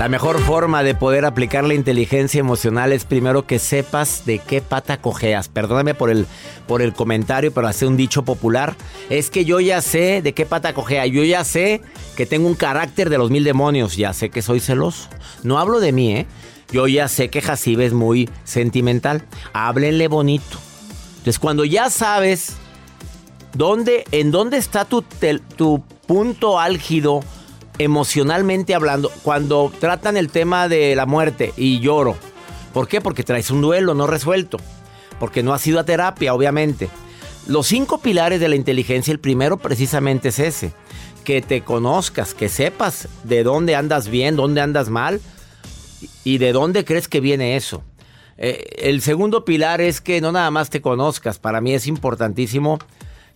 La mejor forma de poder aplicar la inteligencia emocional es primero que sepas de qué pata cojeas. Perdóname por el, por el comentario, pero hace un dicho popular. Es que yo ya sé de qué pata cojea. Yo ya sé que tengo un carácter de los mil demonios. Ya sé que soy celoso. No hablo de mí, ¿eh? Yo ya sé que Jacibe es muy sentimental. Háblenle bonito. Entonces, cuando ya sabes dónde, en dónde está tu, tu punto álgido emocionalmente hablando, cuando tratan el tema de la muerte y lloro. ¿Por qué? Porque traes un duelo no resuelto. Porque no has ido a terapia, obviamente. Los cinco pilares de la inteligencia, el primero precisamente es ese. Que te conozcas, que sepas de dónde andas bien, dónde andas mal y de dónde crees que viene eso. Eh, el segundo pilar es que no nada más te conozcas. Para mí es importantísimo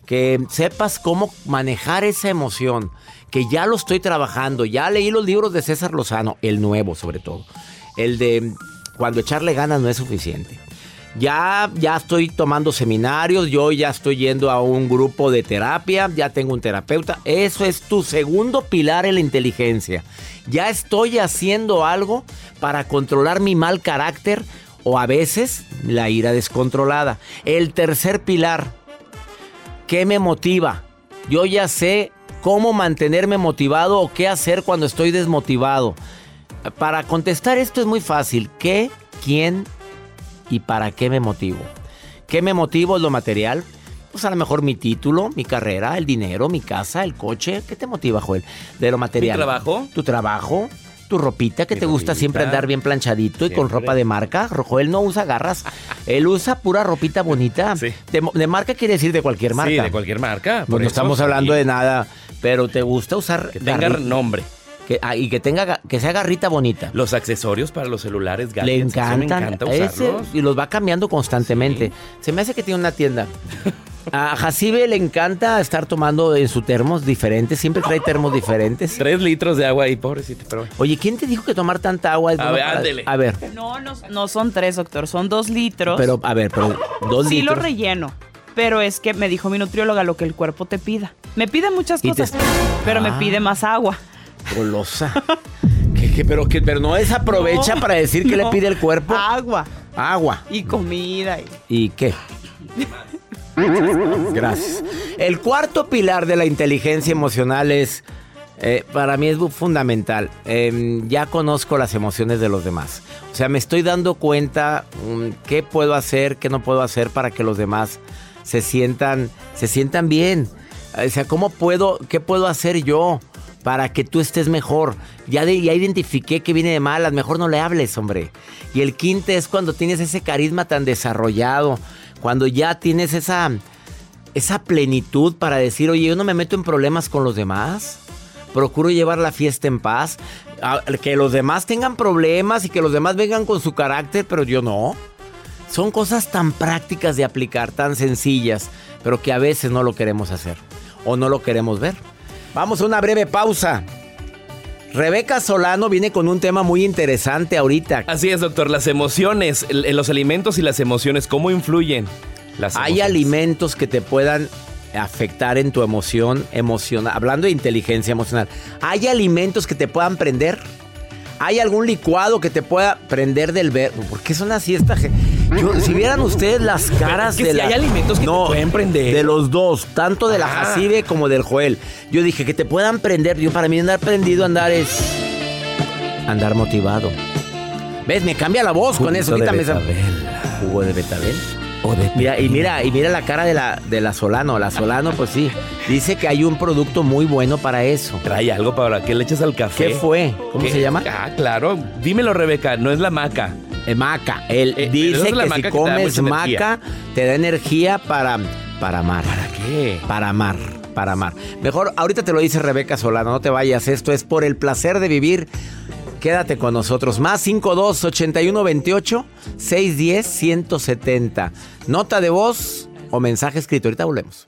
que sepas cómo manejar esa emoción, que ya lo estoy trabajando, ya leí los libros de César Lozano, el nuevo sobre todo, el de cuando echarle ganas no es suficiente. Ya, ya estoy tomando seminarios, yo ya estoy yendo a un grupo de terapia, ya tengo un terapeuta. Eso es tu segundo pilar en la inteligencia. Ya estoy haciendo algo para controlar mi mal carácter o a veces la ira descontrolada. El tercer pilar, ¿Qué me motiva? Yo ya sé cómo mantenerme motivado o qué hacer cuando estoy desmotivado. Para contestar esto es muy fácil. ¿Qué, quién y para qué me motivo? ¿Qué me motivo es lo material? Pues a lo mejor mi título, mi carrera, el dinero, mi casa, el coche. ¿Qué te motiva, Joel? De lo material. trabajo? Tu trabajo. Tu ropita que Mi te gusta ropita. siempre andar bien planchadito y con ropa de marca. Joel no usa garras. Él usa pura ropita bonita. Sí. De, de marca quiere decir de cualquier marca. Sí, de cualquier marca. Pues por no eso, estamos sí. hablando de nada, pero te gusta usar Que tenga nombre. que, ah, y que tenga ga- que sea garrita bonita. Los accesorios para los celulares, gadgets. Le eso encantan Me encanta ese, usarlos. y los va cambiando constantemente. Se me hace que tiene una tienda. A Jacibe le encanta estar tomando en su termos diferentes, siempre trae termos diferentes. Tres litros de agua ahí, pobrecito. Pero... Oye, ¿quién te dijo que tomar tanta agua es A bueno ver, para- ándele. A ver, No, no, no son tres, doctor, son dos litros. pero a ver, pero dos sí litros. lo relleno. Pero es que me dijo mi nutrióloga lo que el cuerpo te pida. Me pide muchas Y te- cosas, pero me Ah. pide más agua. Golosa. ¿Qué- qué- pero, que, pero no desaprovecha No, para decir que le pide el cuerpo. Agua Agua. y comida. y- ¿Y qué? Gracias. El cuarto pilar de la inteligencia emocional es, eh, para mí es fundamental. Em, ya conozco las emociones de los demás. O sea, me estoy dando cuenta mm, qué puedo hacer, qué no puedo hacer para que los demás se sientan, se sientan bien. O sea, ¿cómo puedo, qué puedo hacer yo para que tú estés mejor? Ya, ya identifiqué que viene de malas, mejor no le hables, hombre. Y el quinto es cuando tienes ese carisma tan desarrollado, cuando ya tienes esa, esa plenitud para decir, oye, yo no me meto en problemas con los demás. Procuro llevar la fiesta en paz. A- Que los demás tengan problemas y que los demás vengan con su carácter, pero yo no. Son cosas tan prácticas de aplicar, tan sencillas, pero que a veces no lo queremos hacer o no lo queremos ver. Vamos a una breve pausa. Rebeca Solano viene con un tema muy interesante ahorita. Así es, doctor. Las emociones, los alimentos y las emociones, ¿cómo influyen? Las Hay emociones? alimentos que te puedan afectar en tu emoción emocional. Hablando de inteligencia emocional, ¿hay alimentos que te puedan prender? ¿Hay algún licuado que te pueda prender del verbo? ¿Por qué son así esta gente? Yo- si vieran ustedes las caras es que de si la- hay alimentos que te pueden prender. De los dos, tanto de la Ah. Jacibe como del Joel. Yo dije que te puedan prender. Yo para mí andar prendido, andar es andar motivado. ¿Ves? Me cambia la voz con eso. Quítame esa-. Jugo de betabel. O de Mira, y mira, y mira la cara de la, de la Solano. La Solano, pues sí. Dice que hay un producto muy bueno para eso. Trae algo para que le eches al café. ¿Qué fue? ¿Cómo ¿Qué? se llama? Ah, claro. Dímelo, Rebeca. No es la maca. Eh, maca. Él Eh, dice que si te comes maca, te da energía para, para amar. ¿Para qué? Para amar, para amar. Mejor, ahorita te lo dice Rebeca Solano, no te vayas. Esto es por el placer de vivir. Quédate con nosotros. Más 52 81 28 610 170. Nota de voz o mensaje escrito. Ahorita volvemos.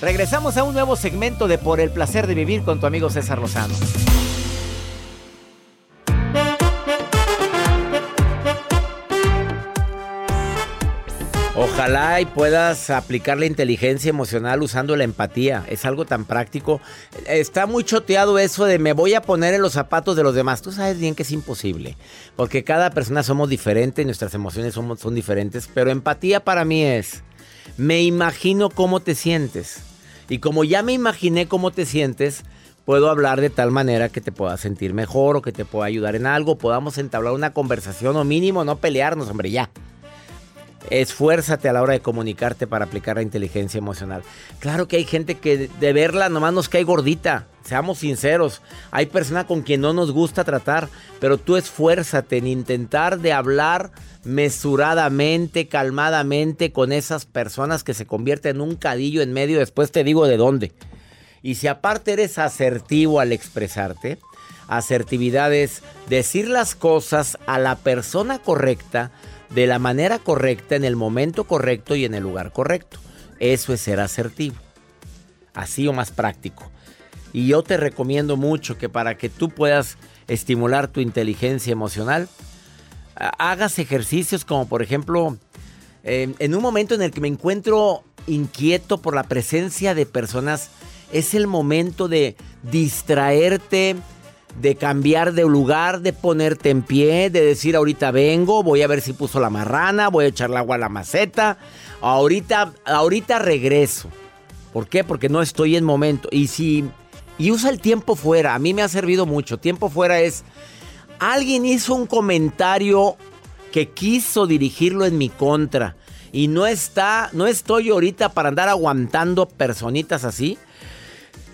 Regresamos a un nuevo segmento de Por el placer de vivir con tu amigo César Lozano. Ojalá y puedas aplicar la inteligencia emocional usando la empatía. Es algo tan práctico. Está muy choteado eso de me voy a poner en los zapatos de los demás. Tú sabes bien que es imposible. Porque cada persona somos diferentes, nuestras emociones son diferentes. Pero empatía para mí es, me imagino cómo te sientes. Y como ya me imaginé cómo te sientes, puedo hablar de tal manera que te puedas sentir mejor o que te pueda ayudar en algo. Podamos entablar una conversación o mínimo no pelearnos, hombre, ya. Esfuérzate a la hora de comunicarte para aplicar la inteligencia emocional. Claro que hay gente que de verla nomás nos cae gordita. Seamos sinceros. Hay personas con quien no nos gusta tratar, pero tú esfuérzate en intentar de hablar mesuradamente, calmadamente con esas personas que se convierten en un cadillo en medio. Después te digo de dónde. Y si aparte eres asertivo al expresarte, asertividad es decir las cosas a la persona correcta, de la manera correcta, en el momento correcto y en el lugar correcto. Eso es ser asertivo. Así o más práctico. Y yo te recomiendo mucho que para que tú puedas estimular tu inteligencia emocional, hagas ejercicios como por ejemplo, eh, en un momento en el que me encuentro inquieto por la presencia de personas, es el momento de distraerte, de cambiar de lugar, de ponerte en pie, de decir ahorita vengo, voy a ver si puso la marrana, voy a echarle agua a la maceta, ahorita, ahorita regreso. ¿Por qué? Porque no estoy en momento. Y si y usa el tiempo fuera, a mí me ha servido mucho. Tiempo fuera es alguien hizo un comentario que quiso dirigirlo en mi contra y no está, no estoy ahorita para andar aguantando personitas así.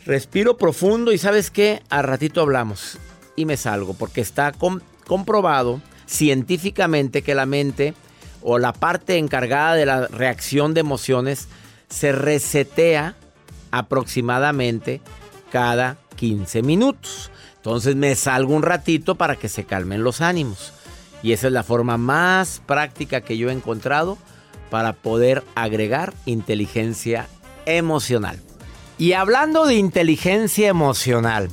Respiro profundo y sabes qué, a ratito hablamos y me salgo porque está com- comprobado científicamente que la mente o la parte encargada de la reacción de emociones se resetea aproximadamente cada 15 minutos. Entonces me salgo un ratito para que se calmen los ánimos. Y esa es la forma más práctica que yo he encontrado para poder agregar inteligencia emocional. Y hablando de inteligencia emocional,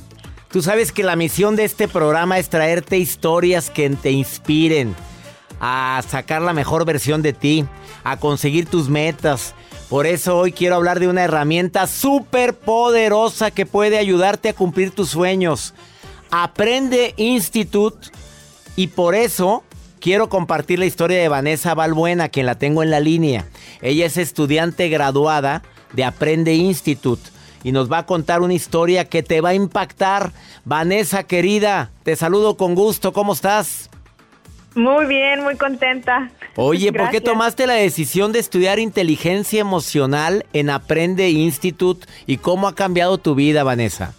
tú sabes que la misión de este programa es traerte historias que te inspiren a sacar la mejor versión de ti, a conseguir tus metas. Por eso hoy quiero hablar de una herramienta súper poderosa que puede ayudarte a cumplir tus sueños. Aprende Institute y por eso quiero compartir la historia de Vanessa Balbuena, quien la tengo en la línea. Ella es estudiante graduada de Aprende Institute y nos va a contar una historia que te va a impactar. Vanessa, querida, te saludo con gusto. ¿Cómo estás? Muy bien, muy contenta. Oye, ¿por qué tomaste la decisión de estudiar inteligencia emocional en Aprende Institute y cómo ha cambiado tu vida, Vanessa?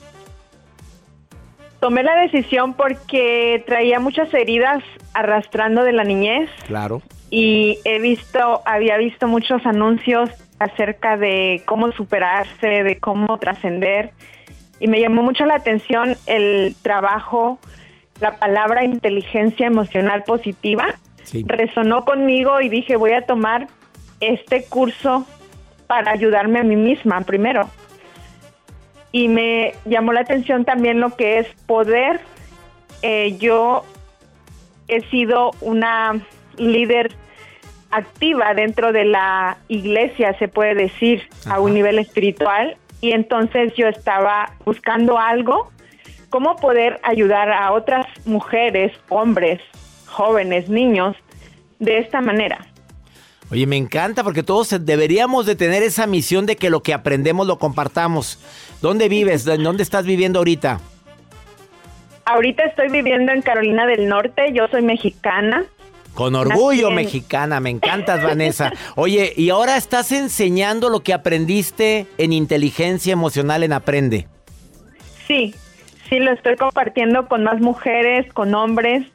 Tomé la decisión porque traía muchas heridas arrastrando de la niñez. Claro. Y he visto, había visto muchos anuncios acerca de cómo superarse, de cómo trascender. Y me llamó mucho la atención el trabajo, la palabra inteligencia emocional positiva. Resonó conmigo y dije, voy a tomar este curso para ayudarme a mí misma primero y me llamó la atención también lo que es poder. Eh, yo he sido una líder activa dentro de la iglesia, se puede decir, a un nivel espiritual, y entonces yo estaba buscando algo, cómo poder ayudar a otras mujeres, hombres, jóvenes, niños, de esta manera. Oye, me encanta porque todos deberíamos de tener esa misión de que lo que aprendemos lo compartamos. ¿Dónde vives? ¿Dónde estás viviendo ahorita? Ahorita estoy viviendo en Carolina del Norte, yo soy mexicana. Con orgullo mexicana, me encantas Vanessa. Oye, y ahora estás enseñando lo que aprendiste en inteligencia emocional en Aprende. Sí, sí, lo estoy compartiendo con más mujeres, con hombres,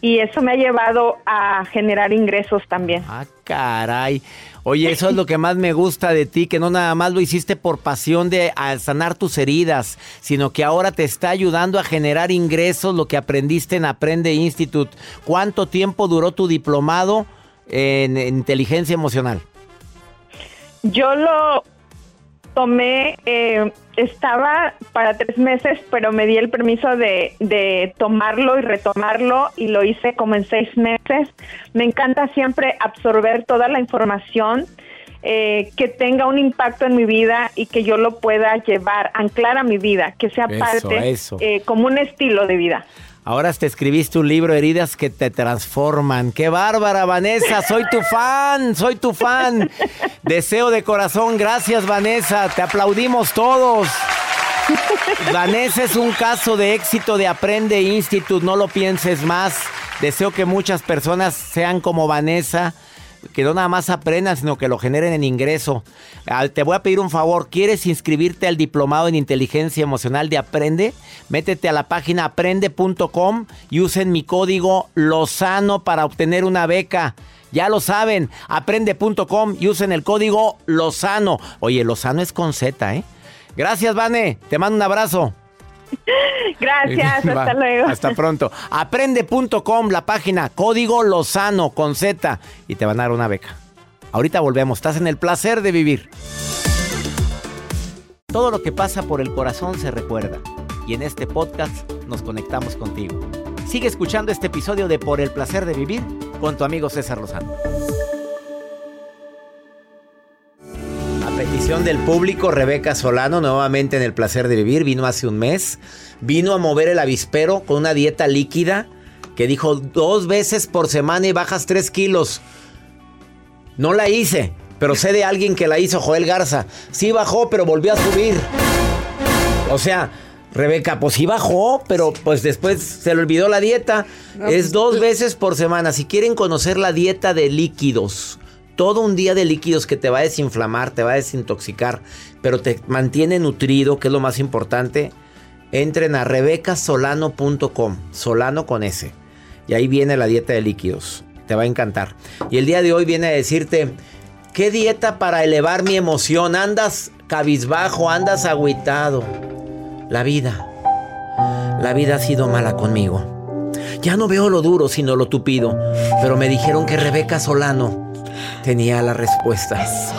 y eso me ha llevado a generar ingresos también. Ah, caray. Oye, eso es lo que más me gusta de ti, que no nada más lo hiciste por pasión de sanar tus heridas, sino que ahora te está ayudando a generar ingresos, lo que aprendiste en Aprende Institute. ¿Cuánto tiempo duró tu diplomado en inteligencia emocional? Yo lo tomé, eh, estaba para tres meses, pero me di el permiso de, de, tomarlo y retomarlo y lo hice como en seis meses. Me encanta siempre absorber toda la información eh, que tenga un impacto en mi vida y que yo lo pueda llevar, anclar a mi vida, que sea parte eh, como un estilo de vida. Ahora te escribiste un libro, Heridas que te transforman. ¡Qué bárbara, Vanessa! Soy tu fan, soy tu fan. Deseo de corazón, gracias, Vanessa. Te aplaudimos todos. Vanessa es un caso de éxito de Aprende Institute, no lo pienses más. Deseo que muchas personas sean como Vanessa que no nada más aprendan, sino que lo generen en ingreso. Te voy a pedir un favor, ¿quieres inscribirte al diplomado en inteligencia emocional de Aprende? Métete a la página aprende.com y usen mi código Lozano para obtener una beca. Ya lo saben, aprende.com y usen el código Lozano. Oye, Lozano es con Z, ¿eh? Gracias, Vane. Te mando un abrazo. Gracias, hasta luego. Hasta pronto. Aprende.com, la página, código Lozano con Z y te van a dar una beca. Ahorita volvemos, estás en el placer de vivir. Todo lo que pasa por el corazón se recuerda y en este podcast nos conectamos contigo. Sigue escuchando este episodio de Por el placer de vivir con tu amigo César Lozano. Petición del público, Rebeca Solano, nuevamente en el placer de vivir, vino hace un mes. Vino a mover el avispero con una dieta líquida que dijo dos veces por semana y bajas tres kilos. No la hice, pero sé de alguien que la hizo, Joel Garza. Sí bajó, pero volvió a subir. O sea, Rebeca, pues sí bajó, pero pues después se le olvidó la dieta. es pues, dos veces por semana. Si quieren conocer la dieta de líquidos, todo un día de líquidos que te va a desinflamar, te va a desintoxicar, pero te mantiene nutrido, que es lo más importante. Entren a rebecasolano.com, solano con S. Y ahí viene la dieta de líquidos. Te va a encantar. Y el día de hoy viene a decirte, ¿qué dieta para elevar mi emoción? Andas cabizbajo, andas agüitado. La vida. La vida ha sido mala conmigo. Ya no veo lo duro, sino lo tupido. Pero me dijeron que Rebeca Solano tenía las respuestas.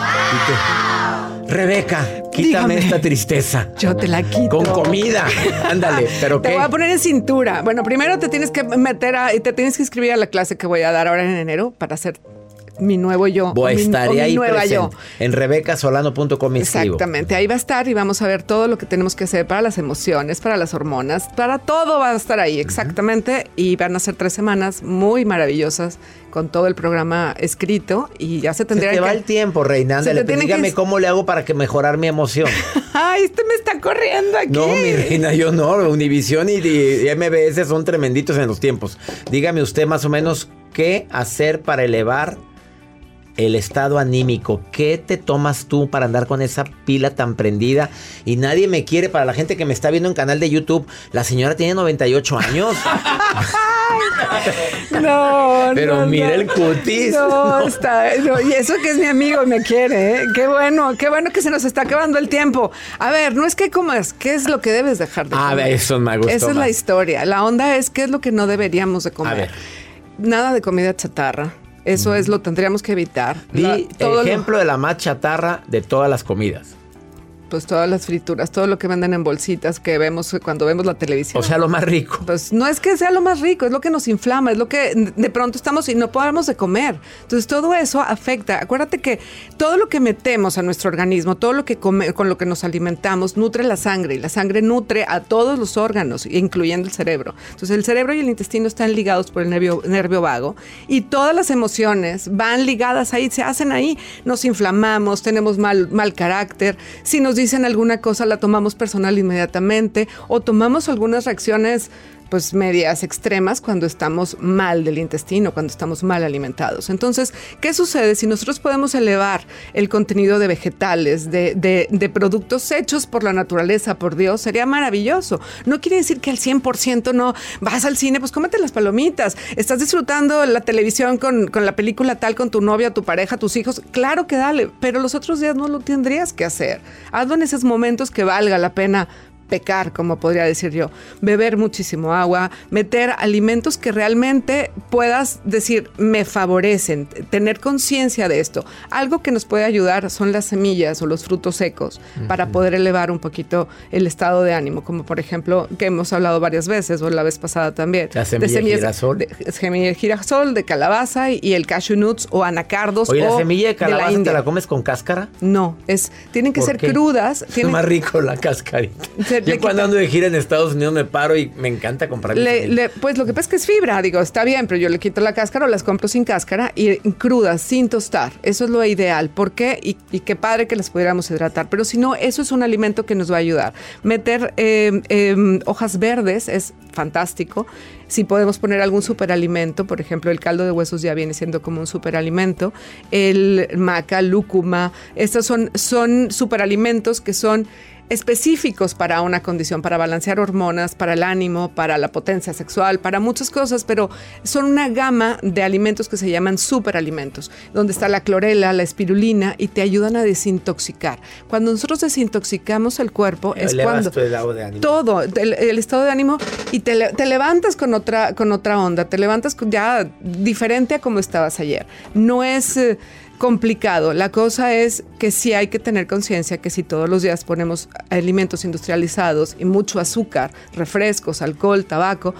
Rebeca, quítame esta tristeza. Yo te la quito. Con comida. Ándale, pero Te voy a poner en cintura. Bueno, primero te tienes que meter a, y te tienes que inscribir a la clase que voy a dar ahora en enero para hacer mi nuevo yo. Voy a estar ahí nueva yo. En rebecasolano.com. Exactamente, ahí va a estar y vamos a ver todo lo que tenemos que hacer para las emociones, para las hormonas, para todo va a estar ahí, exactamente. Y van a ser tres semanas muy maravillosas con todo el programa escrito y ya se Se tendría te va que... el tiempo, Reina. Se te Ándale, tiene que- dígame cómo le hago para que mejorar mi emoción. ¡Ay, este me está corriendo aquí! No, mi reina, yo no. Univisión y, y MBS son tremenditos en los tiempos. Dígame usted más o menos qué hacer para elevar el estado anímico. ¿Qué te tomas tú para andar con esa pila tan prendida? Y nadie me quiere. Para la gente que me está viendo en canal de YouTube, la señora tiene 98 años. No, Pero no, mira no. el cutis. No, está. y eso que es mi amigo me quiere, ¿eh? Qué bueno, qué bueno que se nos está acabando el tiempo. A ver, no es que comas, ¿qué es lo que debes dejar de A comer? ver, eso me gustó Esa es la historia. La onda es qué es lo que no deberíamos de comer. A ver. Nada de comida chatarra. Eso es lo tendríamos que evitar. Di La- todo lo- ejemplo de la más chatarra de todas las comidas. Pues todas las frituras, todo lo que venden en bolsitas que vemos cuando vemos la televisión. O sea, lo más rico. Pues no es que sea lo más rico, es lo que nos inflama, es lo que de pronto estamos y no podemos de comer. Entonces todo eso afecta. Acuérdate que todo lo que metemos a nuestro organismo, todo lo que come- con lo que nos alimentamos, nutre la sangre y la sangre nutre a todos los órganos, incluyendo el cerebro. Entonces el cerebro y el intestino están ligados por el nervio, nervio vago y todas las emociones van ligadas ahí, se hacen ahí. Nos inflamamos, tenemos mal, mal carácter. Si nos dicen alguna cosa, la tomamos personal inmediatamente o tomamos algunas reacciones pues medias extremas cuando estamos mal del intestino, cuando estamos mal alimentados. Entonces, ¿qué sucede si nosotros podemos elevar el contenido de vegetales, de, de- productos hechos por la naturaleza, por Dios? Sería maravilloso. No quiere decir que al 100% no vas al cine, pues cómete las palomitas, estás disfrutando la televisión con, con la película tal, con tu novia, tu pareja, tus hijos. Claro que dale, pero los otros días no lo tendrías que hacer. Hazlo en esos momentos que valga la pena pecar, como podría decir yo, beber muchísimo agua, meter alimentos que realmente puedas decir me favorecen, tener conciencia de esto. Algo que nos puede ayudar son las semillas o los frutos secos para poder elevar un poquito el estado de ánimo, como por ejemplo que hemos hablado varias veces o la vez pasada también. La semilla de girasol. de- semilla de girasol, de calabaza y, y el cashew nuts o anacardos. Oye, ¿la o semilla de calabaza te India. la comes con cáscara? No, es, tienen que ¿Por ser qué? crudas. Es más rico la cascarita. Yo le cuando ando de gira en Estados Unidos me paro y me encanta comprar. Le- pues lo que pasa es que es fibra, digo, está bien, pero yo le quito la cáscara o las compro sin cáscara y crudas, sin tostar. Eso es lo ideal. ¿Por qué? Y, y qué padre que las pudiéramos hidratar. Pero si no, eso es un alimento que nos va a ayudar. Meter eh, eh, hojas verdes es fantástico. Si podemos poner algún superalimento, por ejemplo, el caldo de huesos ya viene siendo como un superalimento. El maca, lúcuma, estos son, son superalimentos que son específicos para una condición, para balancear hormonas, para el ánimo, para la potencia sexual, para muchas cosas, pero son una gama de alimentos que se llaman superalimentos, donde está la clorela, la espirulina y te ayudan a desintoxicar. Cuando nosotros desintoxicamos el cuerpo es cuando tu estado de ánimo. todo, el, el estado de ánimo y te, te levantas con otra, con otra onda, te levantas ya diferente a como estabas ayer. No es eh, complicado, la cosa es que sí hay que tener conciencia que si todos los días ponemos alimentos industrializados y mucho azúcar, refrescos, alcohol, tabaco,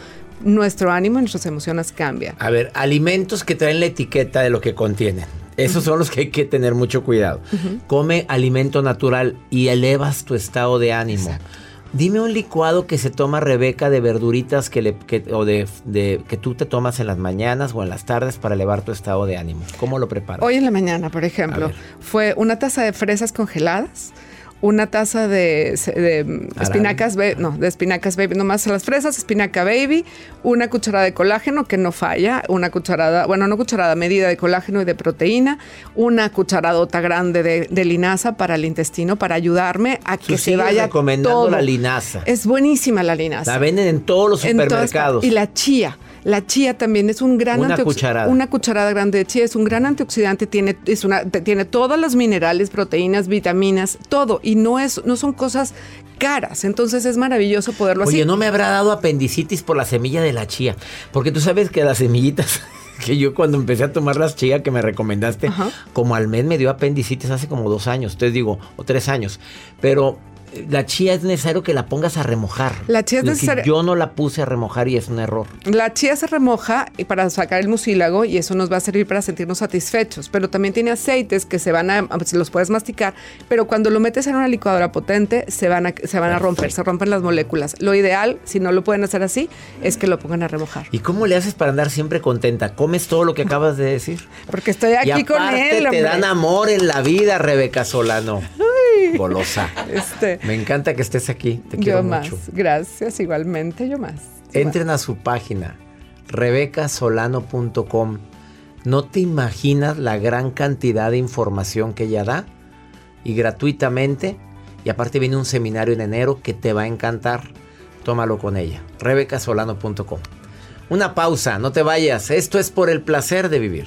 nuestro ánimo y nuestras emociones cambian. A ver, alimentos que traen la etiqueta de lo que contienen. Esos son los que hay que tener mucho cuidado. Come alimento natural y elevas tu estado de ánimo. Dime un licuado que se toma Rebeca de verduritas que le, que- o de, de- que tú te tomas en las mañanas o en las tardes para elevar tu estado de ánimo. ¿Cómo lo preparas? Hoy en la mañana, por ejemplo, fue una taza de fresas congeladas, una taza de, de, espinacas, no, de espinacas baby, nomás las fresas, espinaca baby, una cucharada de colágeno que no falla, una cucharada, bueno, no cucharada, medida de colágeno y de proteína, una cucharadota grande de, de linaza para el intestino para ayudarme a que se vaya recomendando todo. la linaza. Es buenísima la linaza. La venden en todos los todas supermercados. Y la chía. La chía también es un gran Una cucharada. Una cucharada grande de chía es un gran antioxidante, tiene, es una, tiene todos los minerales, proteínas, vitaminas, todo. Y no, es, no son cosas caras. Entonces es maravilloso poderlo Oye, así. ¿no me habrá dado apendicitis por la semilla de la chía? Porque tú sabes que las semillitas, que yo cuando empecé a tomar las chía que me recomendaste, Ajá. como al mes me dio apendicitis hace como dos años, te digo, o tres años. Pero la chía es necesario que la pongas a remojar. La chía es necesario- Yo no la puse a remojar y es un error. La chía se remoja para sacar el mucílago y eso nos va a servir para sentirnos satisfechos, pero también tiene aceites que se van a, los puedes masticar, pero cuando lo metes en una licuadora potente se van a, se van a romper, se rompen las moléculas. Lo ideal, si no lo pueden hacer así, es que lo pongan a remojar. ¿Y cómo le haces para andar siempre contenta? ¿Comes todo lo que acabas de decir? Porque estoy aquí y con él. te hombre. dan amor en la vida, Rebeca Solano. Golosa. Este, Me encanta que estés aquí. Te quiero yo más. mucho. Gracias, igualmente, yo más. Entren a su página, rebecasolano.com. No te imaginas la gran cantidad de información que ella da y gratuitamente. Y aparte viene un seminario en enero que te va a encantar. Tómalo con ella. rebecasolano.com. Una pausa, no te vayas. Esto es por el placer de vivir.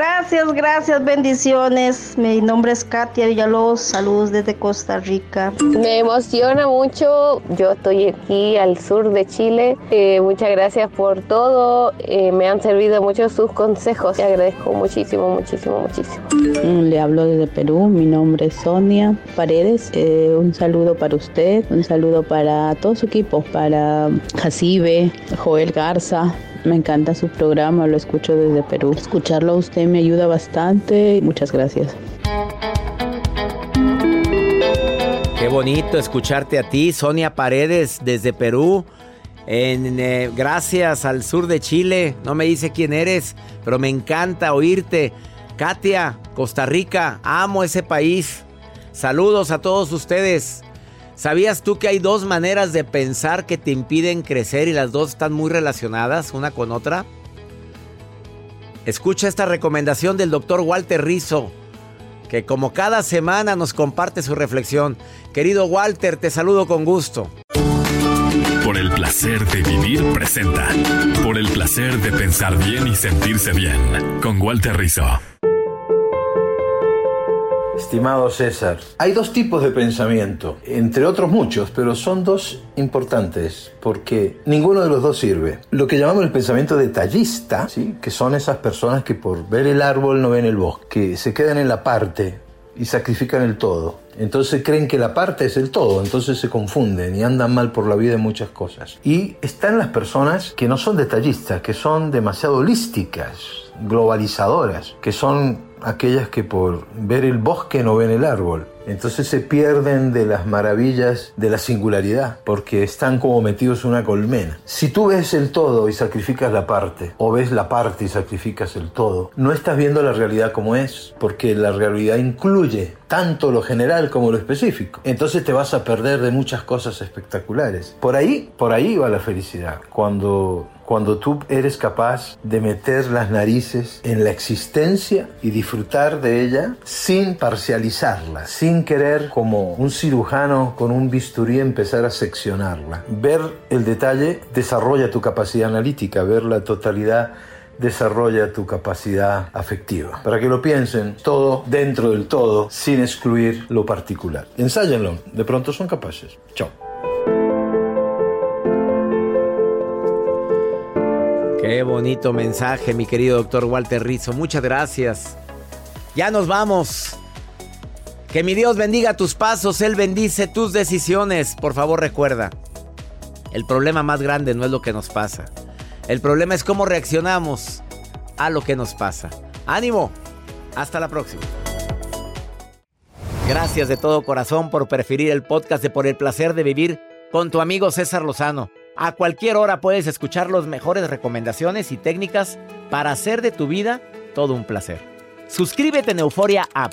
Gracias, gracias, bendiciones. Mi nombre es Katia Villalobos, saludos desde Costa Rica. Me emociona mucho, yo estoy aquí al sur de Chile. Eh, muchas gracias por todo, Eh, me han servido mucho sus consejos. Te agradezco muchísimo, muchísimo, muchísimo. Mm, Le hablo desde Perú, mi nombre es Sonia Paredes. Eh, un saludo para usted, un saludo para todo su equipo, para Jacibe, Joel Garza. Me encanta su programa, lo escucho desde Perú. Escucharlo a usted me ayuda bastante. Muchas gracias. Qué bonito escucharte a ti, Sonia Paredes, desde Perú. En, eh, gracias al sur de Chile. No me dice quién eres, pero me encanta oírte. Katia, Costa Rica, amo ese país. Saludos a todos ustedes. ¿Sabías tú que hay dos maneras de pensar que te impiden crecer y las dos están muy relacionadas una con otra? Escucha esta recomendación del doctor Walter Rizzo, que como cada semana nos comparte su reflexión. Querido Walter, te saludo con gusto. Por el placer de vivir presenta. Por el placer de pensar bien y sentirse bien. Con Walter Rizzo. Estimado César, hay dos tipos de pensamiento, entre otros muchos, pero son dos importantes porque ninguno de los dos sirve. Lo que llamamos el pensamiento detallista, ¿sí? que son esas personas que por ver el árbol no ven el bosque, que se quedan en la parte y sacrifican el todo. Entonces creen que la parte es el todo, entonces se confunden y andan mal por la vida en muchas cosas. Y están las personas que no son detallistas, que son demasiado holísticas, globalizadoras, que son aquellas que por ver el bosque no ven el árbol. Entonces se pierden de las maravillas de la singularidad, porque están como metidos en una colmena. Si tú ves el todo y sacrificas la parte, o ves la parte y sacrificas el todo, no estás viendo la realidad como es, porque la realidad incluye tanto lo general como lo específico. Entonces te vas a perder de muchas cosas espectaculares. Por ahí, por ahí va la felicidad. Cuando cuando tú eres capaz de meter las narices en la existencia y disfrutar de ella sin parcializarla, sin querer como un cirujano con un bisturí empezar a seccionarla. Ver el detalle desarrolla tu capacidad analítica, ver la totalidad desarrolla tu capacidad afectiva. Para que lo piensen, todo dentro del todo, sin excluir lo particular. Ensáyenlo, de pronto son capaces. Chao. Qué bonito mensaje, mi querido doctor Walter Rizzo. Muchas gracias. Ya nos vamos. Que mi Dios bendiga tus pasos, Él bendice tus decisiones. Por favor, recuerda, el problema más grande no es lo que nos pasa. El problema es cómo reaccionamos a lo que nos pasa. Ánimo. Hasta la próxima. Gracias de todo corazón por preferir el podcast de Por el Placer de Vivir con tu amigo César Lozano. A cualquier hora puedes escuchar las mejores recomendaciones y técnicas para hacer de tu vida todo un placer. Suscríbete en Euforia App